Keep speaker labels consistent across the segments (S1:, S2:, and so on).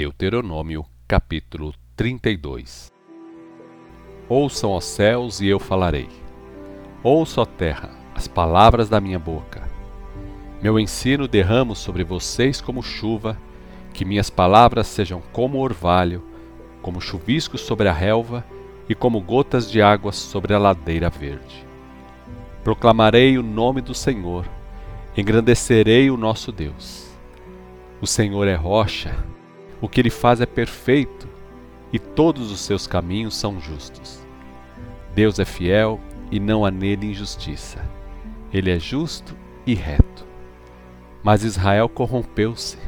S1: Deuteronômio capítulo 32 Ouçam os céus e eu falarei. Ouça, terra, as palavras da minha boca. Meu ensino derramo sobre vocês como chuva, que minhas palavras sejam como orvalho, como chuvisco sobre a relva e como gotas de água sobre a ladeira verde. Proclamarei o nome do Senhor, engrandecerei o nosso Deus. O Senhor é rocha, o que ele faz é perfeito e todos os seus caminhos são justos. Deus é fiel e não há nele injustiça. Ele é justo e reto. Mas Israel corrompeu-se.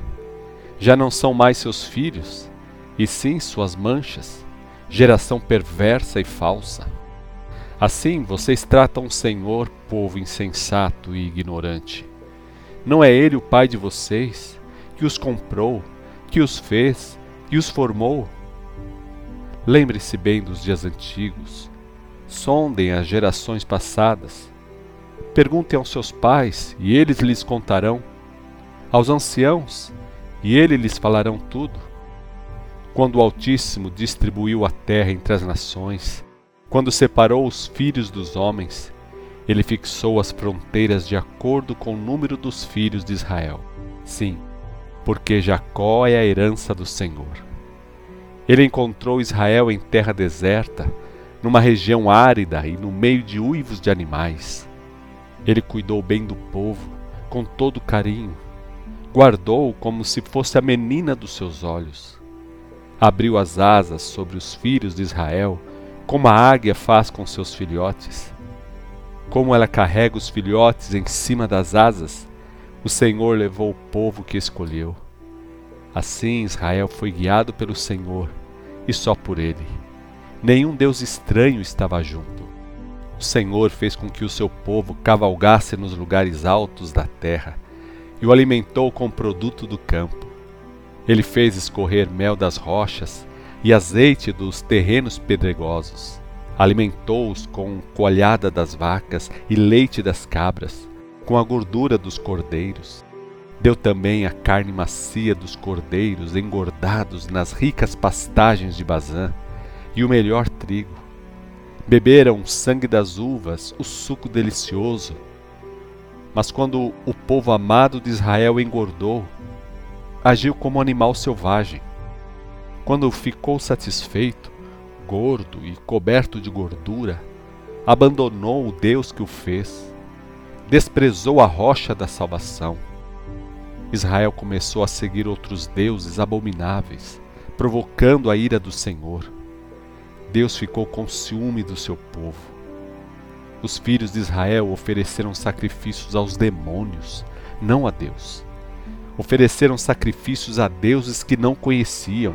S1: Já não são mais seus filhos, e sim suas manchas, geração perversa e falsa. Assim vocês tratam o Senhor, povo insensato e ignorante. Não é Ele o Pai de vocês, que os comprou que os fez e os formou. Lembre-se bem dos dias antigos, sondem as gerações passadas, perguntem aos seus pais e eles lhes contarão, aos anciãos e eles lhes falarão tudo. Quando o Altíssimo distribuiu a terra entre as nações, quando separou os filhos dos homens, ele fixou as fronteiras de acordo com o número dos filhos de Israel. Sim, porque Jacó é a herança do Senhor. Ele encontrou Israel em terra deserta, numa região árida e no meio de uivos de animais. Ele cuidou bem do povo, com todo carinho, guardou como se fosse a menina dos seus olhos. Abriu as asas sobre os filhos de Israel, como a águia faz com seus filhotes. Como ela carrega os filhotes em cima das asas, o Senhor levou o povo que escolheu. Assim Israel foi guiado pelo Senhor, e só por ele. Nenhum Deus estranho estava junto. O Senhor fez com que o seu povo cavalgasse nos lugares altos da terra e o alimentou com o produto do campo. Ele fez escorrer mel das rochas e azeite dos terrenos pedregosos. Alimentou-os com coalhada das vacas e leite das cabras com a gordura dos cordeiros. Deu também a carne macia dos cordeiros engordados nas ricas pastagens de Bazã e o melhor trigo. Beberam o sangue das uvas, o suco delicioso. Mas quando o povo amado de Israel engordou, agiu como animal selvagem. Quando ficou satisfeito, gordo e coberto de gordura, abandonou o Deus que o fez desprezou a rocha da salvação. Israel começou a seguir outros deuses abomináveis, provocando a ira do Senhor. Deus ficou com ciúme do seu povo. Os filhos de Israel ofereceram sacrifícios aos demônios, não a Deus. Ofereceram sacrifícios a deuses que não conheciam,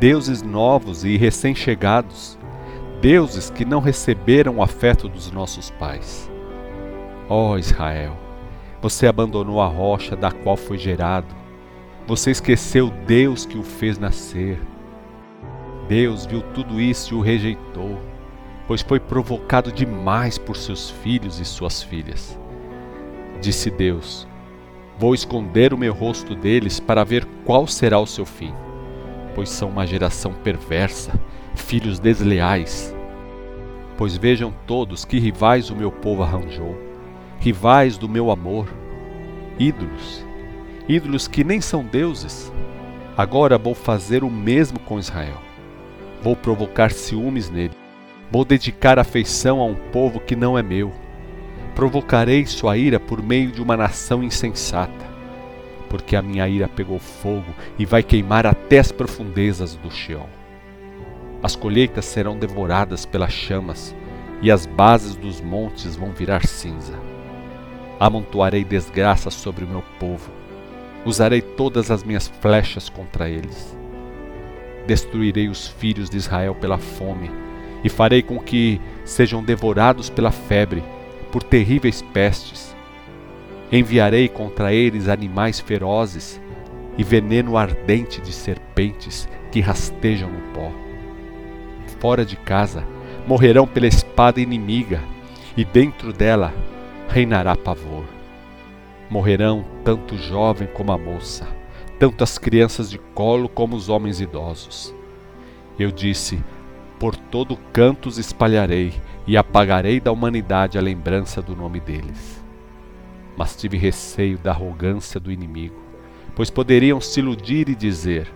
S1: deuses novos e recém-chegados, deuses que não receberam o afeto dos nossos pais. Ó oh, Israel, você abandonou a rocha da qual foi gerado. Você esqueceu Deus que o fez nascer. Deus viu tudo isso e o rejeitou, pois foi provocado demais por seus filhos e suas filhas. Disse Deus: Vou esconder o meu rosto deles para ver qual será o seu fim, pois são uma geração perversa, filhos desleais. Pois vejam todos que rivais o meu povo arranjou rivais do meu amor, ídolos, ídolos que nem são deuses. Agora vou fazer o mesmo com Israel. Vou provocar ciúmes nele. Vou dedicar afeição a um povo que não é meu. Provocarei sua ira por meio de uma nação insensata, porque a minha ira pegou fogo e vai queimar até as profundezas do Sheol. As colheitas serão devoradas pelas chamas, e as bases dos montes vão virar cinza. Amontoarei desgraça sobre o meu povo. Usarei todas as minhas flechas contra eles. Destruirei os filhos de Israel pela fome, e farei com que sejam devorados pela febre, por terríveis pestes. Enviarei contra eles animais ferozes e veneno ardente de serpentes que rastejam no pó. Fora de casa morrerão pela espada inimiga, e dentro dela reinará pavor. Morrerão tanto o jovem como a moça, tanto as crianças de colo como os homens idosos. Eu disse: Por todo canto os espalharei e apagarei da humanidade a lembrança do nome deles. Mas tive receio da arrogância do inimigo, pois poderiam se iludir e dizer: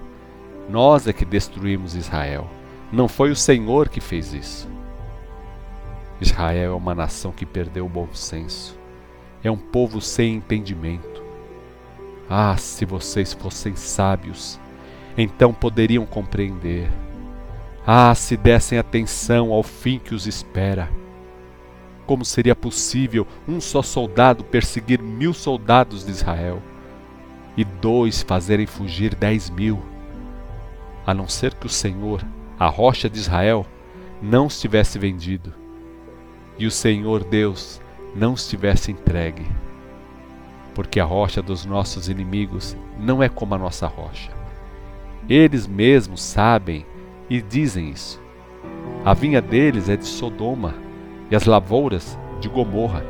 S1: Nós é que destruímos Israel, não foi o Senhor que fez isso. Israel é uma nação que perdeu o bom senso, é um povo sem entendimento. Ah, se vocês fossem sábios, então poderiam compreender. Ah, se dessem atenção ao fim que os espera. Como seria possível um só soldado perseguir mil soldados de Israel e dois fazerem fugir dez mil? A não ser que o Senhor, a rocha de Israel, não os tivesse vendido e o Senhor Deus não os tivesse entregue. Porque a rocha dos nossos inimigos não é como a nossa rocha. Eles mesmos sabem e dizem isso. A vinha deles é de Sodoma e as lavouras de Gomorra.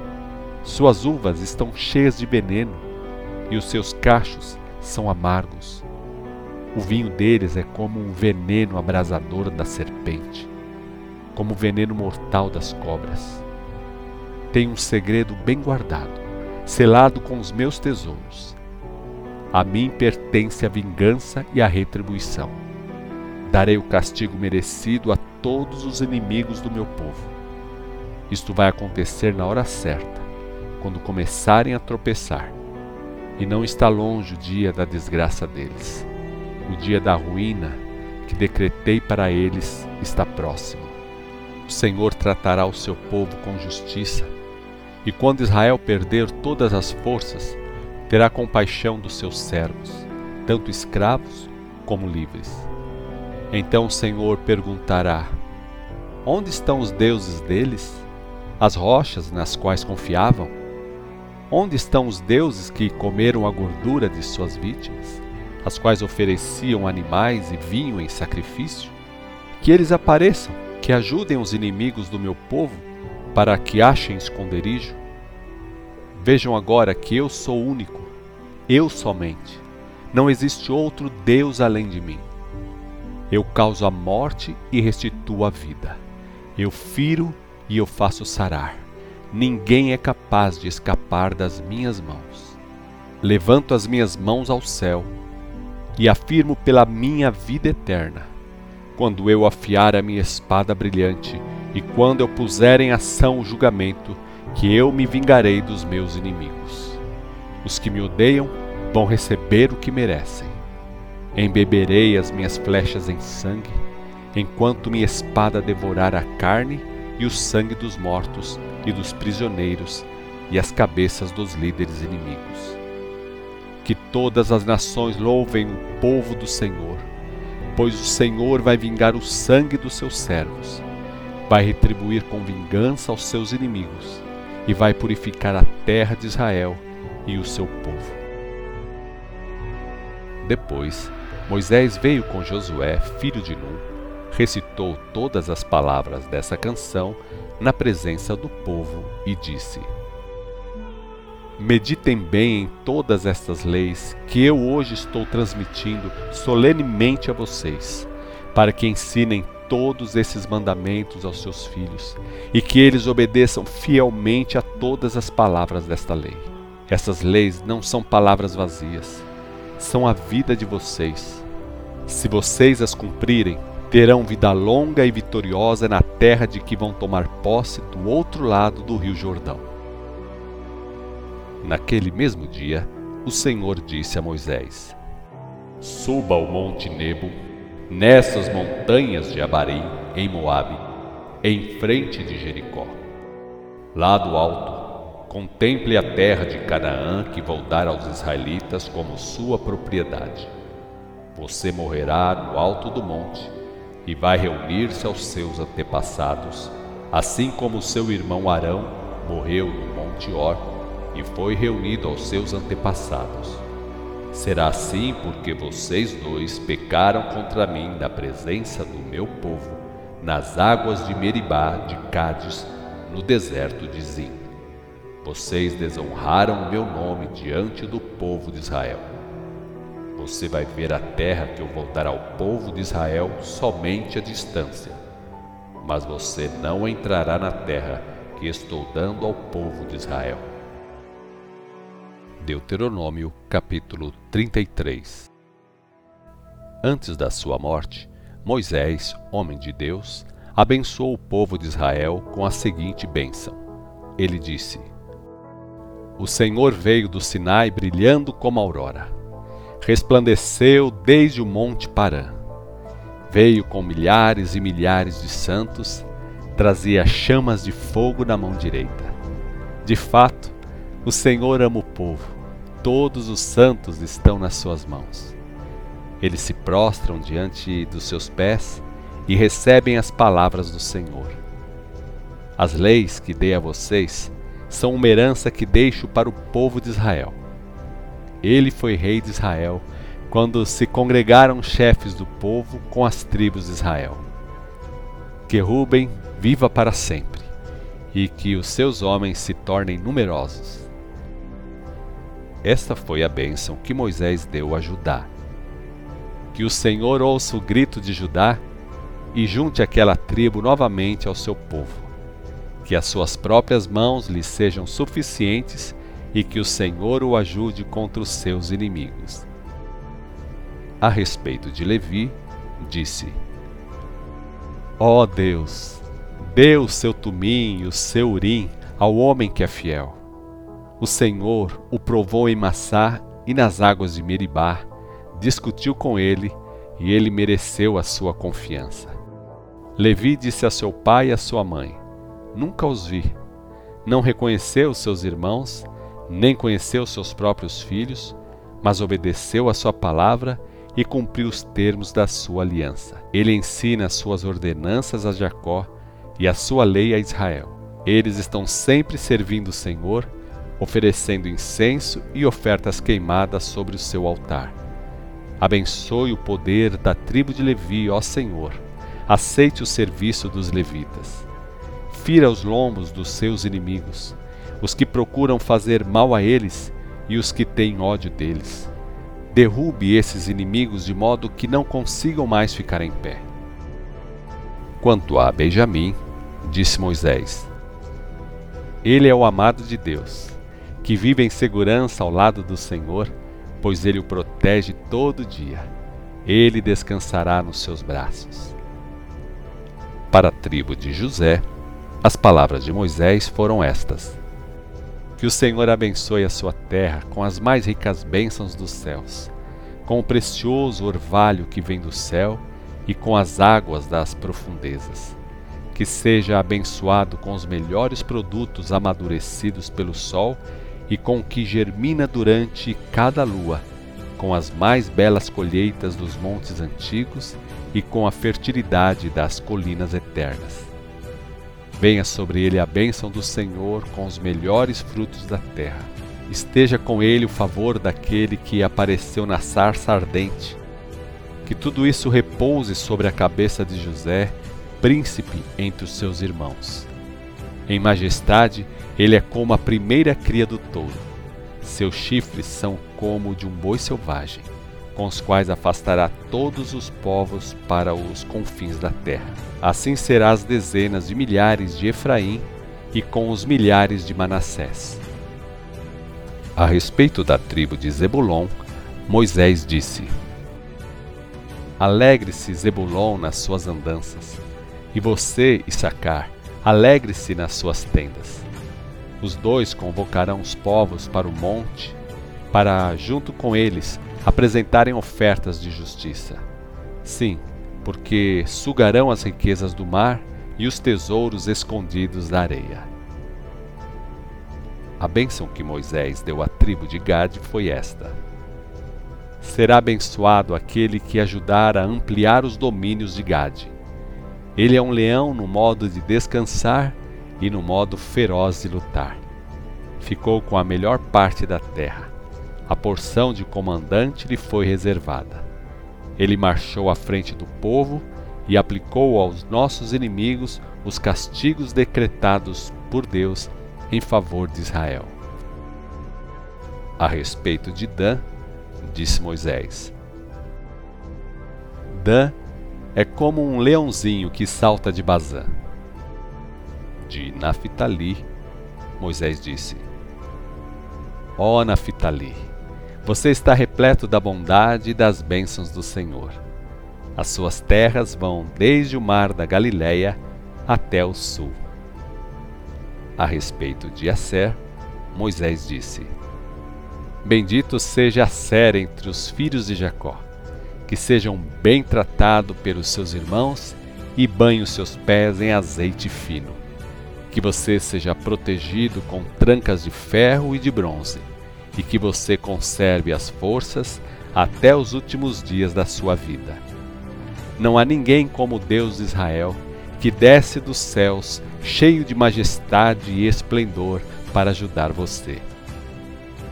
S1: Suas uvas estão cheias de veneno e os seus cachos são amargos. O vinho deles é como um veneno abrasador da serpente, como o veneno mortal das cobras. Tem um segredo bem guardado, selado com os meus tesouros. A mim pertence a vingança e a retribuição darei o castigo merecido a todos os inimigos do meu povo. Isto vai acontecer na hora certa, quando começarem a tropeçar. E não está longe o dia da desgraça deles. O dia da ruína que decretei para eles está próximo. O Senhor tratará o seu povo com justiça, e quando Israel perder todas as forças, terá compaixão dos seus servos, tanto escravos como livres então o Senhor perguntará: Onde estão os deuses deles? As rochas nas quais confiavam? Onde estão os deuses que comeram a gordura de suas vítimas, as quais ofereciam animais e vinho em sacrifício? Que eles apareçam, que ajudem os inimigos do meu povo, para que achem esconderijo? Vejam agora que eu sou único, eu somente. Não existe outro Deus além de mim. Eu causo a morte e restituo a vida. Eu firo e eu faço sarar. Ninguém é capaz de escapar das minhas mãos. Levanto as minhas mãos ao céu e afirmo pela minha vida eterna. Quando eu afiar a minha espada brilhante e quando eu puser em ação o julgamento, que eu me vingarei dos meus inimigos. Os que me odeiam vão receber o que merecem Embeberei as minhas flechas em sangue, enquanto minha espada devorar a carne e o sangue dos mortos e dos prisioneiros e as cabeças dos líderes inimigos. Que todas as nações louvem o povo do Senhor, pois o Senhor vai vingar o sangue dos seus servos, vai retribuir com vingança aos seus inimigos e vai purificar a terra de Israel e o seu povo. Depois, Moisés veio com Josué, filho de Nun, recitou todas as palavras dessa canção na presença do povo e disse: Meditem bem em todas estas leis que eu hoje estou transmitindo solenemente a vocês, para que ensinem todos esses mandamentos aos seus filhos e que eles obedeçam fielmente a todas as palavras desta lei. Essas leis não são palavras vazias são a vida de vocês. Se vocês as cumprirem, terão vida longa e vitoriosa na terra de que vão tomar posse do outro lado do Rio Jordão. Naquele mesmo dia, o Senhor disse a Moisés: Suba ao monte Nebo, nessas montanhas de Abarim, em Moabe, em frente de Jericó. Lá do alto, Contemple a terra de Canaã que vou dar aos israelitas como sua propriedade. Você morrerá no alto do monte e vai reunir-se aos seus antepassados, assim como seu irmão Arão morreu no monte Or e foi reunido aos seus antepassados. Será assim porque vocês dois pecaram contra mim na presença do meu povo, nas águas de Meribá de Cádiz, no deserto de Zim. Vocês desonraram o meu nome diante do povo de Israel. Você vai ver a terra que eu vou dar ao povo de Israel somente à distância. Mas você não entrará na terra que estou dando ao povo de Israel. Deuteronômio capítulo 33 Antes da sua morte, Moisés, homem de Deus, abençoou o povo de Israel com a seguinte bênção. Ele disse: O Senhor veio do Sinai brilhando como a aurora. Resplandeceu desde o monte Parã. Veio com milhares e milhares de santos, trazia chamas de fogo na mão direita. De fato, o Senhor ama o povo. Todos os santos estão nas suas mãos. Eles se prostram diante dos seus pés e recebem as palavras do Senhor. As leis que dei a vocês são uma herança que deixo para o povo de Israel. Ele foi rei de Israel quando se congregaram chefes do povo com as tribos de Israel. Que Ruben viva para sempre e que os seus homens se tornem numerosos. Esta foi a bênção que Moisés deu a Judá que o Senhor ouça o grito de Judá e junte aquela tribo novamente ao seu povo. Que as suas próprias mãos lhe sejam suficientes e que o Senhor o ajude contra os seus inimigos. A respeito de Levi, disse: Ó oh Deus, dê o seu tumim e o seu urim ao homem que é fiel. O Senhor o provou em Massá e nas águas de Meribá, discutiu com ele e ele mereceu a sua confiança. Levi disse a seu pai e a sua mãe: Nunca os vi. Não reconheceu seus irmãos, nem conheceu seus próprios filhos, mas obedeceu a sua palavra e cumpriu os termos da sua aliança. Ele ensina as suas ordenanças a Jacó e a sua lei a Israel. Eles estão sempre servindo o Senhor, oferecendo incenso e ofertas queimadas sobre o seu altar. Abençoe o poder da tribo de Levi, ó Senhor. Aceite o serviço dos levitas. Fira os lombos dos seus inimigos, os que procuram fazer mal a eles e os que têm ódio deles. Derrube esses inimigos de modo que não consigam mais ficar em pé. Quanto a Benjamim, disse Moisés: Ele é o amado de Deus, que vive em segurança ao lado do Senhor pois ele o protege todo dia. Ele descansará nos seus braços. Para a tribo de José, as palavras de Moisés foram estas: Que o Senhor abençoe a sua terra com as mais ricas bênçãos dos céus, com o precioso orvalho que vem do céu e com as águas das profundezas. Que seja abençoado com os melhores produtos amadurecidos pelo sol e com o que germina durante cada lua, com as mais belas colheitas dos montes antigos e com a fertilidade das colinas eternas. Venha sobre ele a bênção do Senhor com os melhores frutos da terra. Esteja com ele o favor daquele que apareceu na sarça ardente. Que tudo isso repouse sobre a cabeça de José, príncipe entre os seus irmãos. Em majestade, ele é como a primeira cria do touro. Seus chifres são como de um boi selvagem, com os quais afastará todos os povos para os confins da terra. Assim será as dezenas de milhares de Efraim e com os milhares de Manassés. A respeito da tribo de Zebulon, Moisés disse: Alegre-se Zebulon nas suas andanças, e você, Issacar, alegre-se nas suas tendas os dois convocarão os povos para o monte, para, junto com eles, apresentarem ofertas de justiça. Sim, porque sugarão as riquezas do mar e os tesouros escondidos da areia. A bênção que Moisés deu à tribo de Gade foi esta: Será abençoado aquele que ajudar a ampliar os domínios de Gade. Ele é um leão no modo de descansar e no modo feroz de lutar. Ficou com a melhor parte da terra. A porção de comandante lhe foi reservada. Ele marchou à frente do povo e aplicou aos nossos inimigos os castigos decretados por Deus em favor de Israel. A respeito de Dan, disse Moisés. Dan é como um leãozinho que salta de Bazã. De Naphtali, Moisés disse: Ó oh, Naphtali, você está repleto da bondade e das bênçãos do Senhor. As suas terras vão desde o mar da Galileia até o sul. A respeito de Asser, Moisés disse: Bendito seja Asser entre os filhos de Jacó, que sejam bem tratado pelos seus irmãos e banhe os seus pés em azeite fino. Que você seja protegido com trancas de ferro e de bronze, e que você conserve as forças até os últimos dias da sua vida. Não há ninguém como o Deus de Israel, que desce dos céus, cheio de majestade e esplendor, para ajudar você.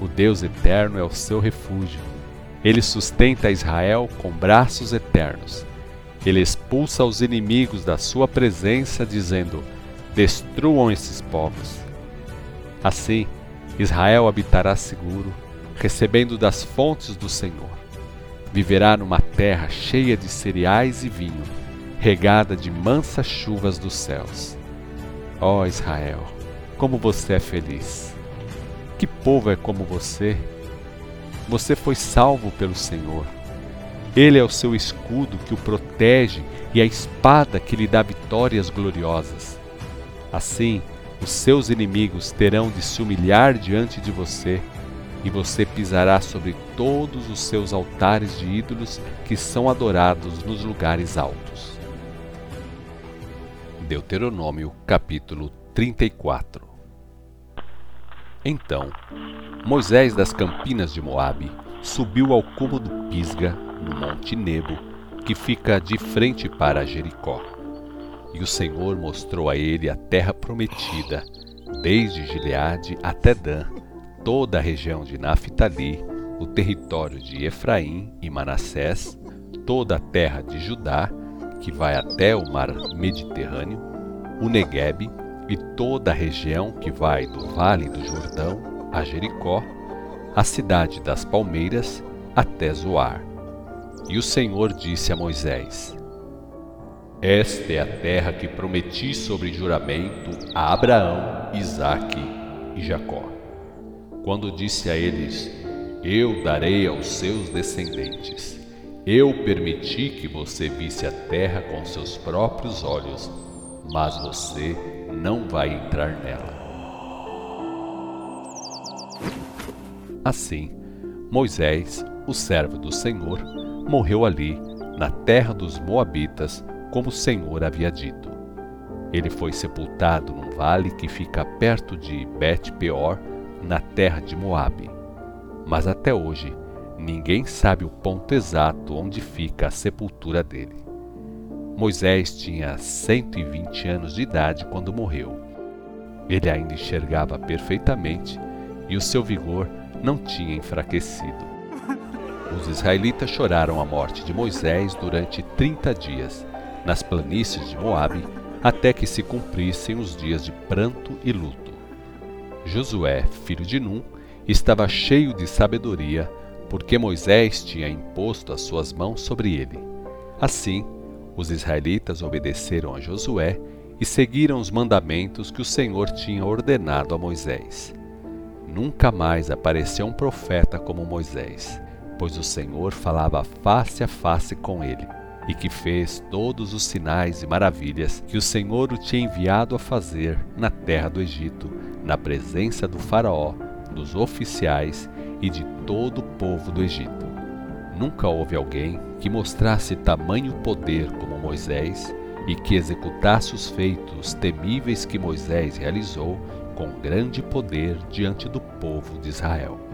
S1: O Deus eterno é o seu refúgio. Ele sustenta Israel com braços eternos. Ele expulsa os inimigos da sua presença, dizendo: Destruam esses povos. Assim, Israel habitará seguro, recebendo das fontes do Senhor. Viverá numa terra cheia de cereais e vinho, regada de mansas chuvas dos céus. Ó oh Israel, como você é feliz! Que povo é como você? Você foi salvo pelo Senhor. Ele é o seu escudo que o protege e a espada que lhe dá vitórias gloriosas. Assim, os seus inimigos terão de se humilhar diante de você e você pisará sobre todos os seus altares de ídolos que são adorados nos lugares altos. Deuteronômio capítulo 34 Então, Moisés das campinas de Moabe subiu ao cume do Pisga, no monte Nebo, que fica de frente para Jericó. E o Senhor mostrou a ele a terra prometida, desde Gileade até Dan, toda a região de Naphtali, o território de Efraim e Manassés, toda a terra de Judá, que vai até o mar Mediterrâneo, o Negueb e toda a região que vai do vale do Jordão a Jericó, a cidade das palmeiras até Zoar. E o Senhor disse a Moisés: Esta é a terra que prometi sobre juramento a Abraão, Isaque e Jacó quando disse a eles: Eu darei aos seus descendentes. Eu permiti que você visse a terra com seus próprios olhos, mas você não vai entrar nela. Assim, Moisés, o servo do Senhor, morreu ali, na terra dos Moabitas, como o Senhor havia dito. Ele foi sepultado num vale que fica perto de Bet-peor, na terra de Moabe. Mas até hoje, ninguém sabe o ponto exato onde fica a sepultura dele. Moisés tinha 120 anos de idade quando morreu. Ele ainda enxergava perfeitamente e o seu vigor não tinha enfraquecido. Os israelitas choraram a morte de Moisés durante 30 dias, nas planícies de Moabe, até que se cumprissem os dias de pranto e luto. Josué, filho de Num, estava cheio de sabedoria, porque Moisés tinha imposto as suas mãos sobre ele. Assim, os israelitas obedeceram a Josué e seguiram os mandamentos que o Senhor tinha ordenado a Moisés. Nunca mais apareceu um profeta como Moisés, pois o Senhor falava face a face com ele, e que fez todos os sinais e maravilhas que o Senhor o tinha enviado a fazer na terra do Egito, na presença do Faraó, dos oficiais e de todo o povo do Egito. Nunca houve alguém que mostrasse tamanho poder como Moisés e que executasse os feitos temíveis que Moisés realizou com grande poder diante do povo de Israel.